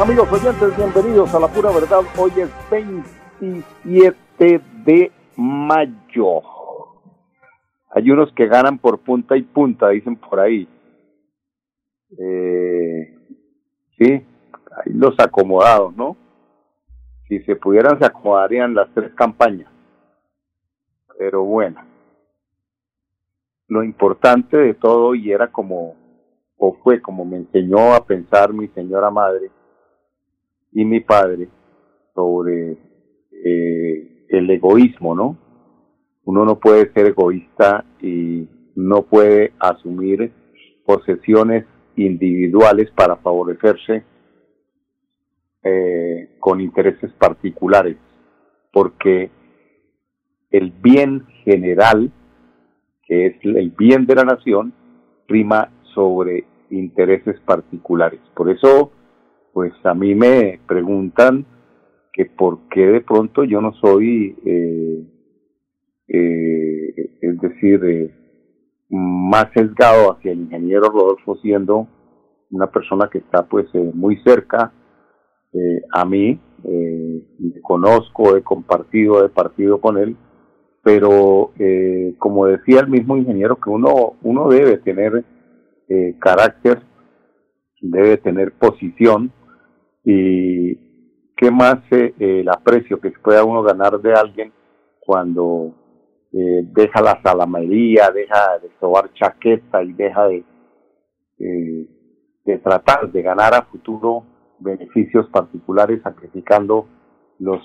Amigos oyentes, bienvenidos a la pura verdad. Hoy es 27 de mayo. Hay unos que ganan por punta y punta, dicen por ahí. Eh, sí, los acomodados, ¿no? Si se pudieran, se acomodarían las tres campañas. Pero bueno, lo importante de todo, y era como, o fue como me enseñó a pensar mi señora madre, y mi padre sobre eh, el egoísmo, ¿no? Uno no puede ser egoísta y no puede asumir posesiones individuales para favorecerse eh, con intereses particulares, porque el bien general, que es el bien de la nación, prima sobre intereses particulares. Por eso pues a mí me preguntan que por qué de pronto yo no soy, eh, eh, es decir, eh, más sesgado hacia el ingeniero Rodolfo siendo una persona que está pues muy cerca a mí, me conozco, he compartido, he partido con él, pero como decía el mismo ingeniero que uno, uno debe tener carácter, debe tener posición, y qué más eh, el aprecio que pueda uno ganar de alguien cuando eh, deja la salamería, deja de sobar chaqueta y deja de, eh, de tratar de ganar a futuro beneficios particulares sacrificando los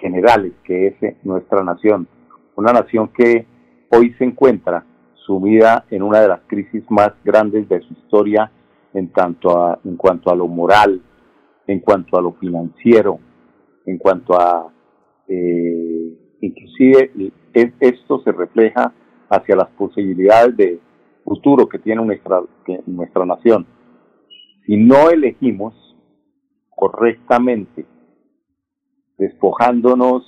generales que es nuestra nación. Una nación que hoy se encuentra sumida en una de las crisis más grandes de su historia en, tanto a, en cuanto a lo moral, en cuanto a lo financiero, en cuanto a, eh, inclusive esto se refleja hacia las posibilidades de futuro que tiene nuestra, nuestra nación. Si no elegimos correctamente, despojándonos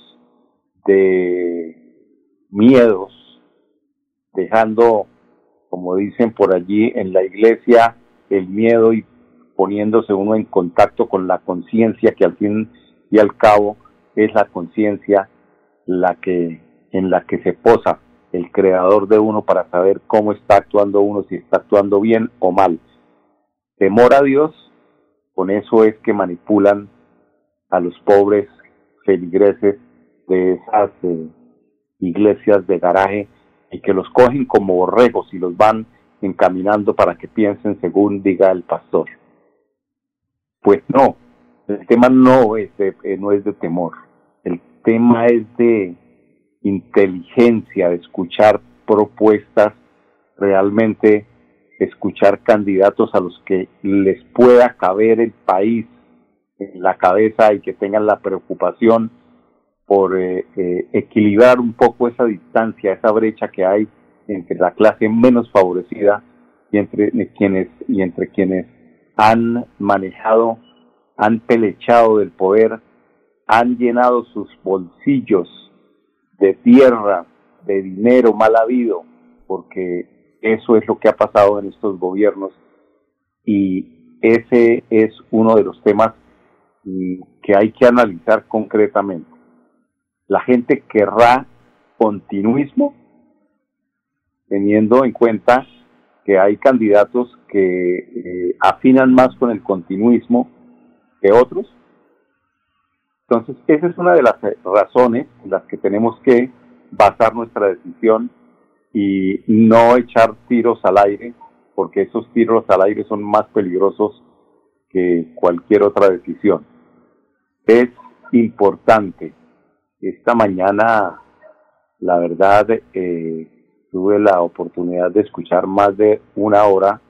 de miedos, dejando, como dicen por allí en la iglesia, el miedo y poniéndose uno en contacto con la conciencia que al fin y al cabo es la conciencia la que en la que se posa el creador de uno para saber cómo está actuando uno, si está actuando bien o mal. Temor a Dios, con eso es que manipulan a los pobres feligreses de esas eh, iglesias de garaje y que los cogen como borregos y los van encaminando para que piensen según diga el pastor. Pues no, el tema no es de, eh, no es de temor, el tema es de inteligencia, de escuchar propuestas, realmente escuchar candidatos a los que les pueda caber el país en la cabeza y que tengan la preocupación por eh, eh, equilibrar un poco esa distancia, esa brecha que hay entre la clase menos favorecida y entre quienes y entre quienes han manejado, han pelechado del poder, han llenado sus bolsillos de tierra, de dinero mal habido, porque eso es lo que ha pasado en estos gobiernos y ese es uno de los temas mm, que hay que analizar concretamente. La gente querrá continuismo teniendo en cuenta que hay candidatos que eh, afinan más con el continuismo que otros. Entonces, esa es una de las razones en las que tenemos que basar nuestra decisión y no echar tiros al aire, porque esos tiros al aire son más peligrosos que cualquier otra decisión. Es importante. Esta mañana, la verdad, eh, tuve la oportunidad de escuchar más de una hora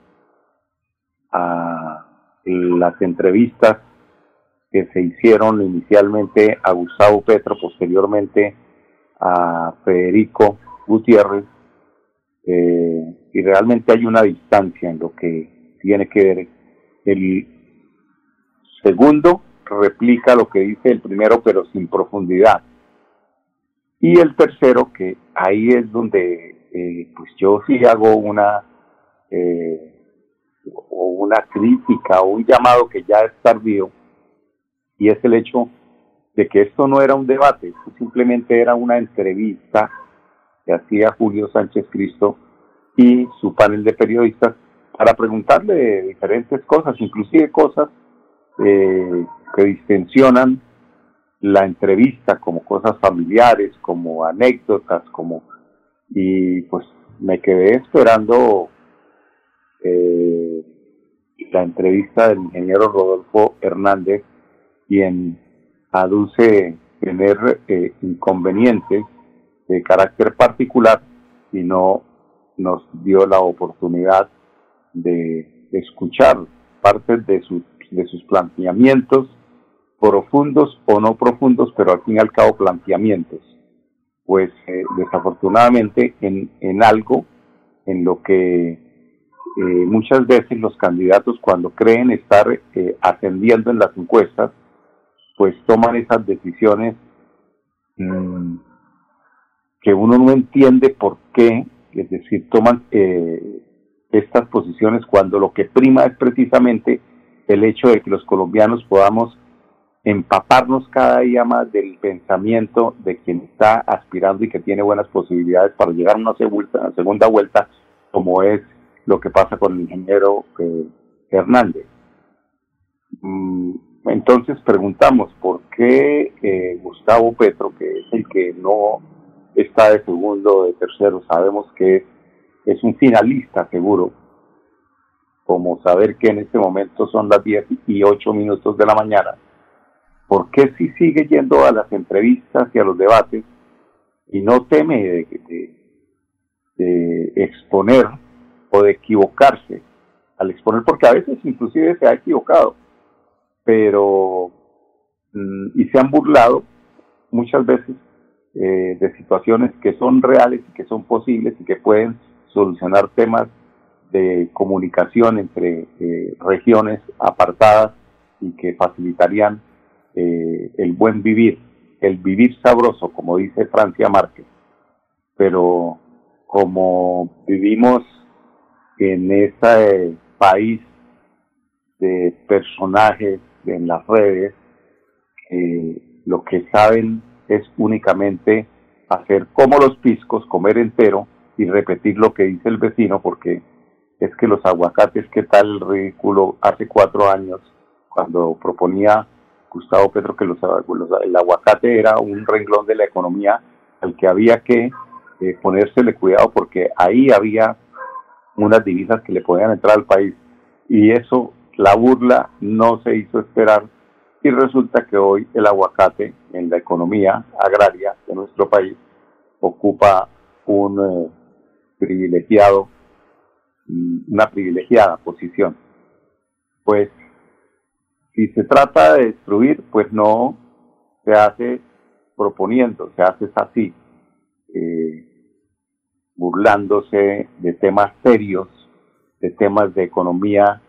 a las entrevistas que se hicieron inicialmente a Gustavo Petro, posteriormente a Federico Gutiérrez, eh, y realmente hay una distancia en lo que tiene que ver. El segundo replica lo que dice el primero, pero sin profundidad. Y el tercero, que ahí es donde eh, pues yo sí hago una eh, o una crítica o un llamado que ya es tardío, y es el hecho de que esto no era un debate, simplemente era una entrevista que hacía Julio Sánchez Cristo y su panel de periodistas para preguntarle diferentes cosas, inclusive cosas eh, que distensionan la entrevista como cosas familiares, como anécdotas, como y pues me quedé esperando eh, la entrevista del ingeniero Rodolfo Hernández, quien aduce tener eh, inconvenientes de carácter particular y no nos dio la oportunidad de escuchar partes de sus, de sus planteamientos, profundos o no profundos, pero al fin y al cabo planteamientos. Pues eh, desafortunadamente en, en algo en lo que eh, muchas veces los candidatos cuando creen estar eh, ascendiendo en las encuestas, pues toman esas decisiones mm, que uno no entiende por qué, es decir, toman eh, estas posiciones cuando lo que prima es precisamente el hecho de que los colombianos podamos empaparnos cada día más del pensamiento de quien está aspirando y que tiene buenas posibilidades para llegar a una segunda vuelta, como es lo que pasa con el ingeniero eh, Hernández. Mm, entonces preguntamos por qué eh, Gustavo Petro, que es el que no está de segundo o de tercero, sabemos que es, un finalista seguro, como saber que en este momento son las 10 y 8 minutos de la mañana, ¿por qué si sigue yendo a las entrevistas y a los debates y no teme de, de exponer o de equivocarse al exponer, porque a veces inclusive se ha equivocado, pero mm, y se han burlado muchas veces eh, de situaciones que son reales y que son posibles y que pueden solucionar temas de comunicación entre eh, regiones apartadas y que facilitarían eh, el buen vivir, el vivir sabroso, como dice Francia Márquez. Pero como vivimos en este país de personajes en las redes, lo que saben es únicamente hacer como los piscos, comer entero y repetir lo que dice el vecino, porque es que los aguacates, ¿qué tal ridículo? Hace cuatro años, cuando proponía Gustavo Petro que los, el aguacate era un renglón de la economía al que había que eh, ponérsele cuidado porque ahí había unas divisas que le podían entrar al país. Y eso, la burla no se hizo esperar y resulta que hoy el aguacate en la economía agraria de nuestro país ocupa un eh, privilegiado, una privilegiada posición. Pues si se trata de destruir, pues no se hace proponiendo, se hace así, eh, burlándose de temas serios, de temas de economía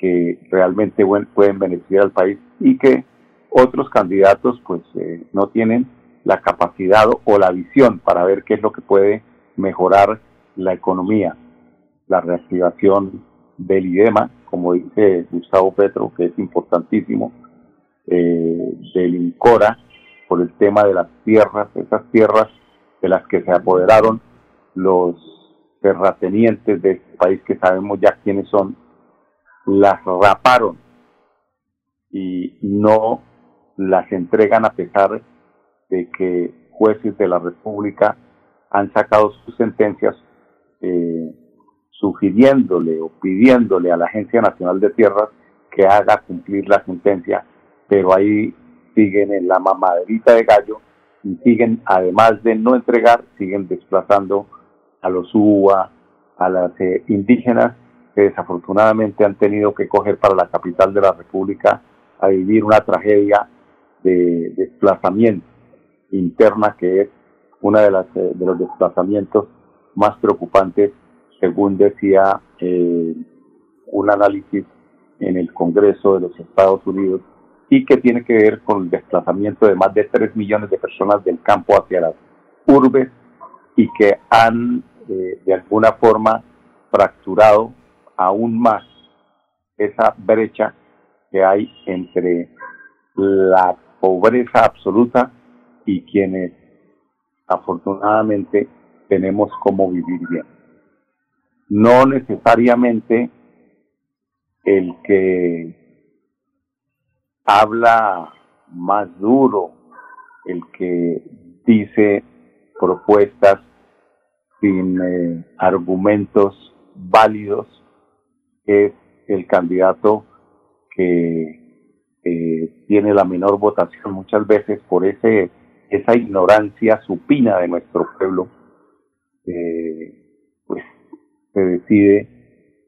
que realmente pueden beneficiar al país y que otros candidatos pues eh, no tienen la capacidad o la visión para ver qué es lo que puede mejorar la economía, la reactivación del IDEMA, como dice Gustavo Petro, que es importantísimo, eh, del INCORA, por el tema de las tierras, esas tierras de las que se apoderaron los terratenientes de este país que sabemos ya quiénes son, las raparon y no las entregan a pesar de que jueces de la República han sacado sus sentencias eh, sugiriéndole o pidiéndole a la Agencia Nacional de Tierras que haga cumplir la sentencia, pero ahí siguen en la mamaderita de gallo y siguen, además de no entregar, siguen desplazando a los UBA, a las eh, indígenas que desafortunadamente han tenido que coger para la capital de la República a vivir una tragedia de desplazamiento interna que es una de las eh, de los desplazamientos más preocupantes según decía eh, un análisis en el Congreso de los Estados Unidos y que tiene que ver con el desplazamiento de más de 3 millones de personas del campo hacia las urbes y que han eh, de alguna forma fracturado aún más esa brecha que hay entre la pobreza absoluta y quienes afortunadamente tenemos cómo vivir bien. No necesariamente el que habla más duro, el que dice propuestas sin eh, argumentos válidos, es el candidato que eh, tiene la menor votación muchas veces por ese esa ignorancia supina de nuestro pueblo, eh, se decide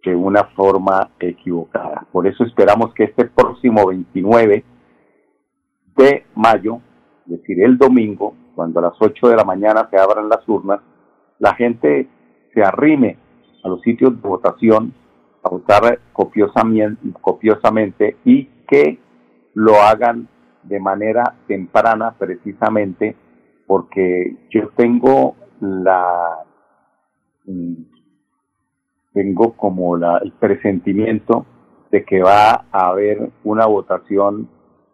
de una forma equivocada. Por eso esperamos que este próximo 29 de mayo, es decir, el domingo, cuando a las 8 de la mañana se abran las urnas, la gente se arrime a los sitios de votación a votar copiosamente, copiosamente y que lo hagan de manera temprana precisamente porque yo tengo la mm, tengo como la, el presentimiento de que va a haber una votación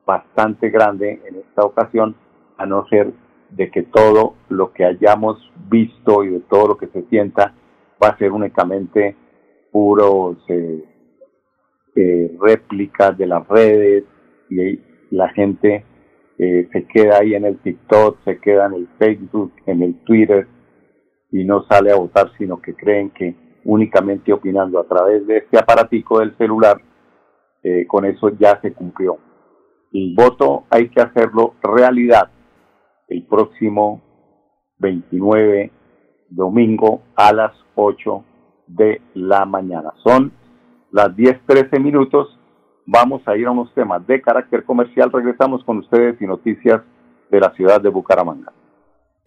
bastante grande en esta ocasión, a no ser de que todo lo que hayamos visto y de todo lo que se sienta va a ser únicamente puros eh, eh, réplicas de las redes y la gente eh, se queda ahí en el TikTok, se queda en el Facebook, en el Twitter y no sale a votar, sino que creen que únicamente opinando a través de este aparatico del celular, eh, con eso ya se cumplió. El voto hay que hacerlo realidad el próximo 29 domingo a las 8 de la mañana. Son las 10.13 minutos vamos a ir a unos temas de carácter comercial. Regresamos con ustedes y noticias de la ciudad de Bucaramanga.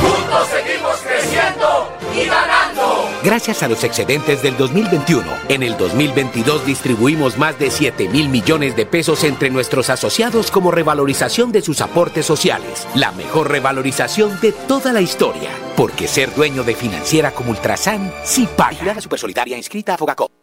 Juntos seguimos creciendo y ganando. Gracias a los excedentes del 2021, en el 2022 distribuimos más de 7 mil millones de pesos entre nuestros asociados como revalorización de sus aportes sociales. La mejor revalorización de toda la historia. Porque ser dueño de financiera como Ultrasan sí paga. La Supersolidaria inscrita a Fogacop.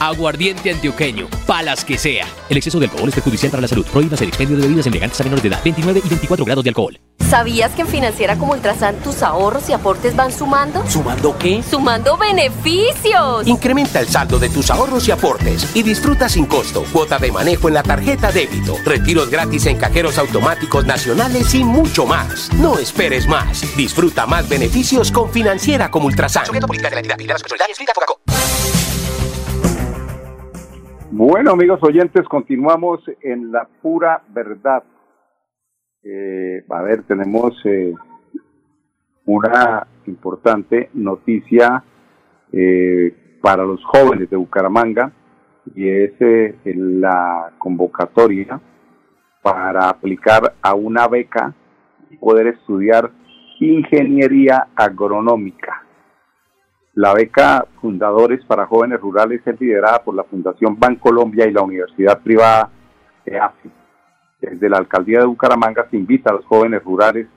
Aguardiente antioqueño, palas que sea. El exceso de alcohol es perjudicial para la salud. Prohíbas el expendio de bebidas elegantes a menores de edad. 29 y 24 grados de alcohol. ¿Sabías que en Financiera como Ultrasan tus ahorros y aportes van sumando? ¿Sumando qué? ¡Sumando beneficios! Incrementa el saldo de tus ahorros y aportes y disfruta sin costo cuota de manejo en la tarjeta débito, retiros gratis en cajeros automáticos nacionales y mucho más. No esperes más. Disfruta más beneficios con Financiera como Ultrasan. Bueno, amigos oyentes, continuamos en la pura verdad eh, a ver, tenemos eh, una importante noticia eh, para los jóvenes de Bucaramanga y es eh, la convocatoria para aplicar a una beca y poder estudiar ingeniería agronómica. La beca Fundadores para Jóvenes Rurales es liderada por la Fundación Bancolombia y la Universidad Privada EAFI. Desde la Alcaldía de Bucaramanga se invita a los jóvenes rurales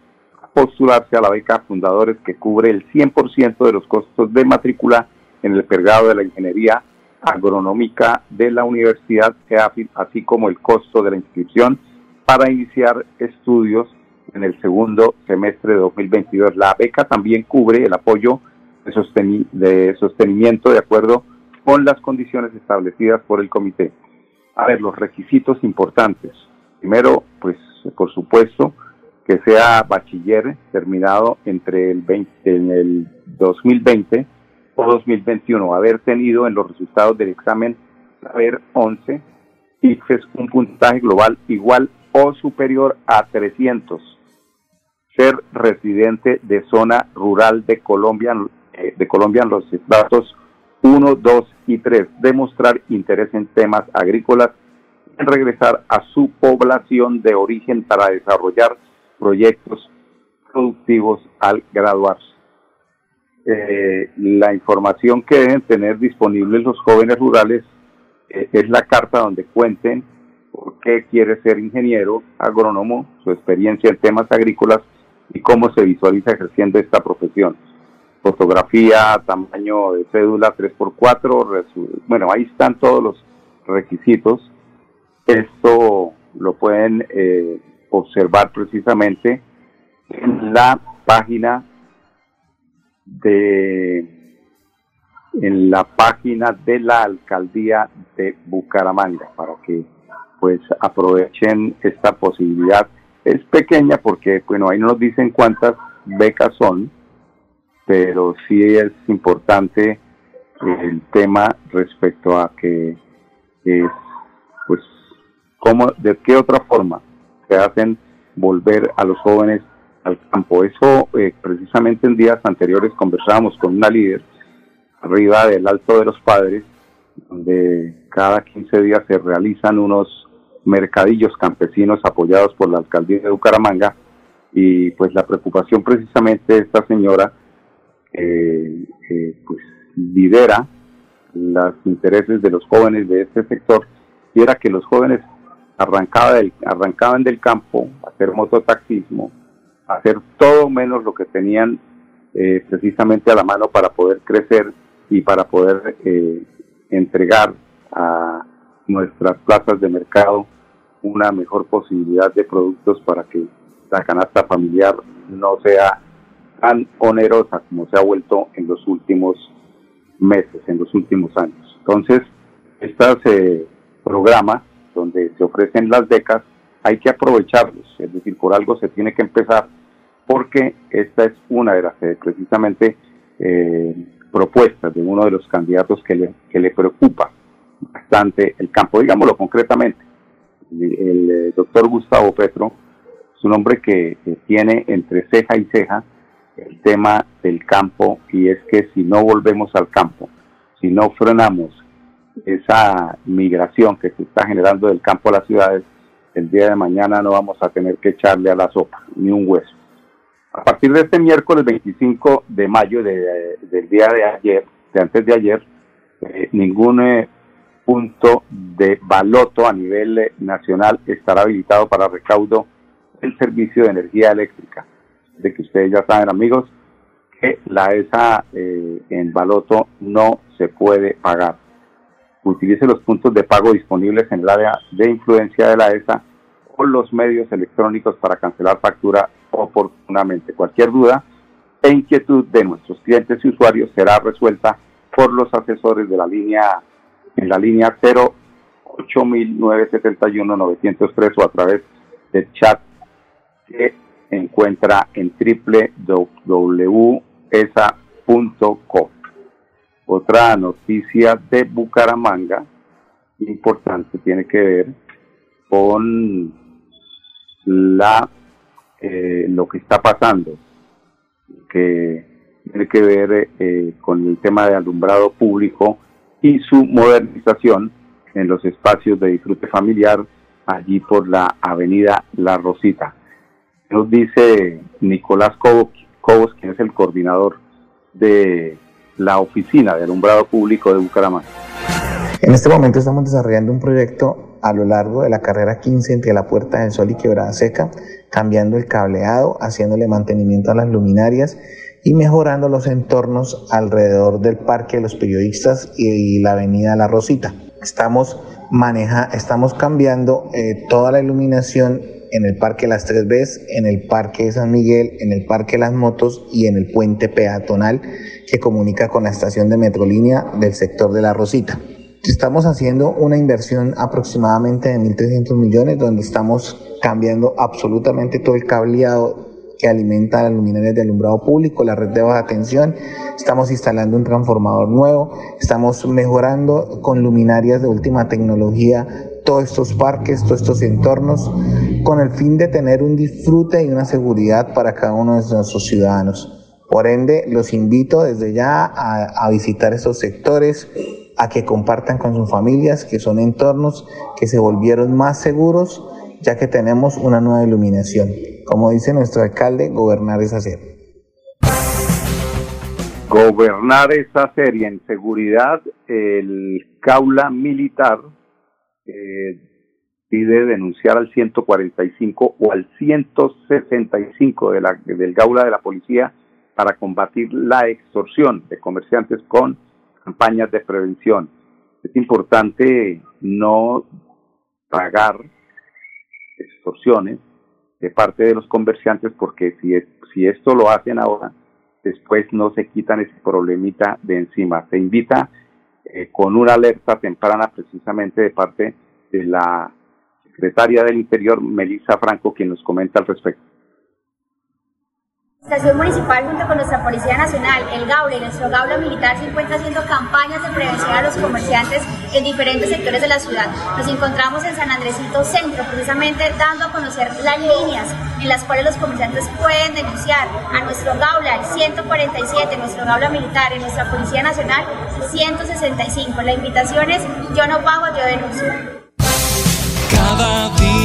a postularse a la beca Fundadores que cubre el 100% de los costos de matrícula en el pergado de la Ingeniería Agronómica de la Universidad EAFI, así como el costo de la inscripción para iniciar estudios en el segundo semestre de 2022. La beca también cubre el apoyo de, de sostenimiento de acuerdo con las condiciones establecidas por el comité. A ver, los requisitos importantes. Primero, pues por supuesto, que sea bachiller terminado entre el 20, en el 2020 o 2021, haber tenido en los resultados del examen saber 11 ICFES un puntaje global igual o superior a 300, ser residente de zona rural de Colombia, de Colombia en los datos 1, 2 y 3, demostrar interés en temas agrícolas, en regresar a su población de origen para desarrollar proyectos productivos al graduarse. Eh, la información que deben tener disponibles los jóvenes rurales eh, es la carta donde cuenten por qué quiere ser ingeniero agrónomo, su experiencia en temas agrícolas y cómo se visualiza ejerciendo esta profesión. Fotografía, tamaño de cédula 3x4, bueno, ahí están todos los requisitos. Esto lo pueden eh, observar precisamente en la página de en la página de la alcaldía de Bucaramanga para que pues aprovechen esta posibilidad. Es pequeña porque, bueno, ahí no nos dicen cuántas becas son, pero sí es importante el tema respecto a que, pues, cómo, de qué otra forma se hacen volver a los jóvenes al campo. Eso, eh, precisamente en días anteriores conversábamos con una líder arriba del Alto de los Padres, donde cada 15 días se realizan unos mercadillos campesinos apoyados por la alcaldía de Bucaramanga y pues la preocupación precisamente de esta señora eh, pues lidera los intereses de los jóvenes de este sector. Y era que los jóvenes arrancaba del, arrancaban del campo a hacer mototaxismo, a hacer todo menos lo que tenían eh, precisamente a la mano para poder crecer y para poder eh, entregar a nuestras plazas de mercado una mejor posibilidad de productos para que la canasta familiar no sea tan onerosa como se ha vuelto en los últimos meses, en los últimos años. Entonces, este programa donde se ofrecen las becas, hay que aprovecharlos, es decir, por algo se tiene que empezar, porque esta es una de las precisamente eh, propuestas de uno de los candidatos que le, que le preocupa bastante el campo, digámoslo concretamente. El, eh, doctor Gustavo Petro es un hombre que, tiene entre ceja y ceja el tema del campo y es que si no volvemos al campo, si no frenamos esa migración que se está generando del campo a las ciudades, el día de mañana no vamos a tener que echarle a la sopa ni un hueso. A partir de este miércoles 25 de mayo del día de ayer, de antes de ayer, eh, ningún eh, punto de baloto a nivel eh, nacional estará habilitado para recaudo del servicio de energía eléctrica. De que ustedes ya saben, amigos, que la ESA eh, en baloto no se puede pagar. Utilice los puntos de pago disponibles en el área de influencia de la ESA o los medios electrónicos para cancelar factura oportunamente. Cualquier duda e inquietud de nuestros clientes y usuarios será resuelta por los asesores de la línea en la línea 08971-903 o a través del chat que encuentra en www.esa.com. Otra noticia de Bucaramanga importante tiene que ver con la eh, lo que está pasando, que tiene que ver eh, con el tema de alumbrado público y su modernización en los espacios de disfrute familiar allí por la avenida La Rosita. Nos dice Nicolás Cobos, quien es el coordinador de la oficina de alumbrado público de Bucaramanga. En este momento estamos desarrollando un proyecto a lo largo de la carrera 15 entre la Puerta del Sol y Quebrada Seca, cambiando el cableado, haciéndole mantenimiento a las luminarias y mejorando los entornos alrededor del Parque de los Periodistas y la Avenida La Rosita. Estamos, maneja, estamos cambiando eh, toda la iluminación en el Parque Las Tres Bs, en el Parque de San Miguel, en el Parque Las Motos y en el puente peatonal que comunica con la estación de Metrolínea del sector de La Rosita. Estamos haciendo una inversión aproximadamente de 1.300 millones donde estamos cambiando absolutamente todo el cableado que alimenta las luminarias de alumbrado público, la red de baja tensión. Estamos instalando un transformador nuevo, estamos mejorando con luminarias de última tecnología todos estos parques, todos estos entornos, con el fin de tener un disfrute y una seguridad para cada uno de nuestros ciudadanos. Por ende, los invito desde ya a, a visitar estos sectores, a que compartan con sus familias, que son entornos que se volvieron más seguros, ya que tenemos una nueva iluminación. Como dice nuestro alcalde, gobernar es hacer. Gobernar es hacer y en seguridad el caula militar eh, pide denunciar al 145 o al 165 de la, del gaula de la policía para combatir la extorsión de comerciantes con campañas de prevención. Es importante no pagar extorsiones de parte de los comerciantes porque si, si esto lo hacen ahora, después no se quitan ese problemita de encima. Se invita eh, con una alerta temprana precisamente de parte de la secretaria del Interior, Melissa Franco, quien nos comenta al respecto. Estación Municipal junto con nuestra Policía Nacional, el GAULA y nuestro GAULA Militar se encuentra haciendo campañas de prevención a los comerciantes en diferentes sectores de la ciudad. Nos encontramos en San Andresito Centro, precisamente dando a conocer las líneas en las cuales los comerciantes pueden denunciar a nuestro GAULA, el 147, nuestro GAULA Militar, y nuestra Policía Nacional, 165. La invitación es yo no pago, yo denuncio. Cada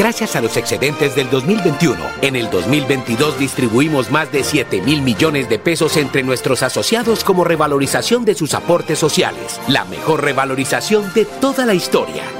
Gracias a los excedentes del 2021, en el 2022 distribuimos más de 7 mil millones de pesos entre nuestros asociados como revalorización de sus aportes sociales. La mejor revalorización de toda la historia.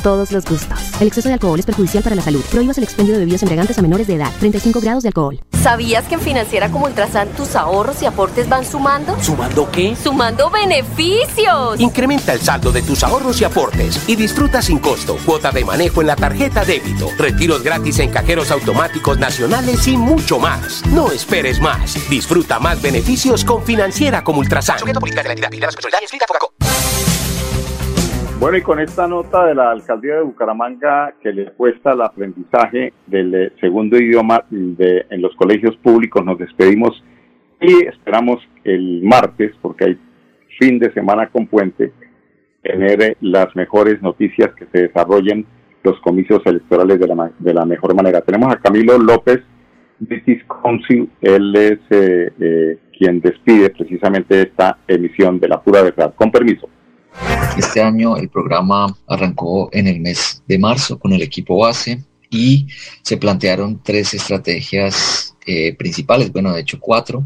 los gustos. El exceso de alcohol es perjudicial para la salud. Prohíbas el expendio de bebidas embriagantes a menores de edad. 35 grados de alcohol. ¿Sabías que en Financiera como Ultrasan tus ahorros y aportes van sumando? ¿Sumando qué? ¡Sumando beneficios! Incrementa el saldo de tus ahorros y aportes y disfruta sin costo cuota de manejo en la tarjeta débito, retiros gratis en cajeros automáticos nacionales y mucho más. No esperes más. Disfruta más beneficios con Financiera como Ultrasan. Bueno, y con esta nota de la alcaldía de Bucaramanga que le cuesta el aprendizaje del eh, segundo idioma de, en los colegios públicos, nos despedimos y esperamos el martes, porque hay fin de semana con puente, tener eh, las mejores noticias que se desarrollen los comicios electorales de la, de la mejor manera. Tenemos a Camilo López, British Council, él es eh, quien despide precisamente esta emisión de la pura verdad. Con permiso. Este año el programa arrancó en el mes de marzo con el equipo base y se plantearon tres estrategias eh, principales, bueno, de hecho cuatro,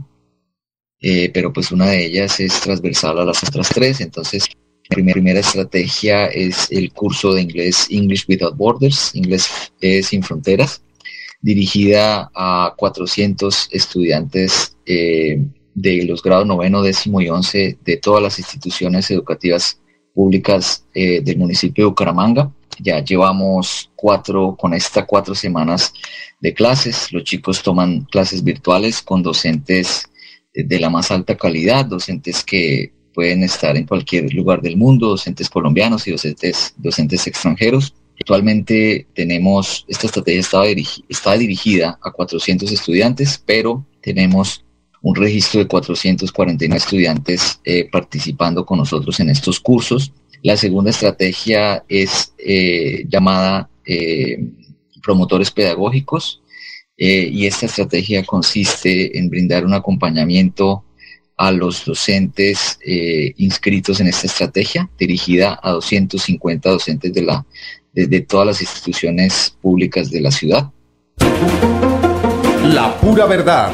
eh, pero pues una de ellas es transversal a las otras tres, entonces la primera estrategia es el curso de inglés English Without Borders, inglés sin fronteras, dirigida a 400 estudiantes eh, de los grados noveno, décimo y once de todas las instituciones educativas públicas eh, del municipio de Bucaramanga. Ya llevamos cuatro, con estas cuatro semanas de clases. Los chicos toman clases virtuales con docentes de la más alta calidad, docentes que pueden estar en cualquier lugar del mundo, docentes colombianos y docentes, docentes extranjeros. Actualmente tenemos, esta estrategia está dirigida a 400 estudiantes, pero tenemos un registro de 449 estudiantes eh, participando con nosotros en estos cursos. La segunda estrategia es eh, llamada eh, promotores pedagógicos y esta estrategia consiste en brindar un acompañamiento a los docentes inscritos en esta estrategia dirigida a 250 docentes de, la, de todas las instituciones públicas de la ciudad. La pura verdad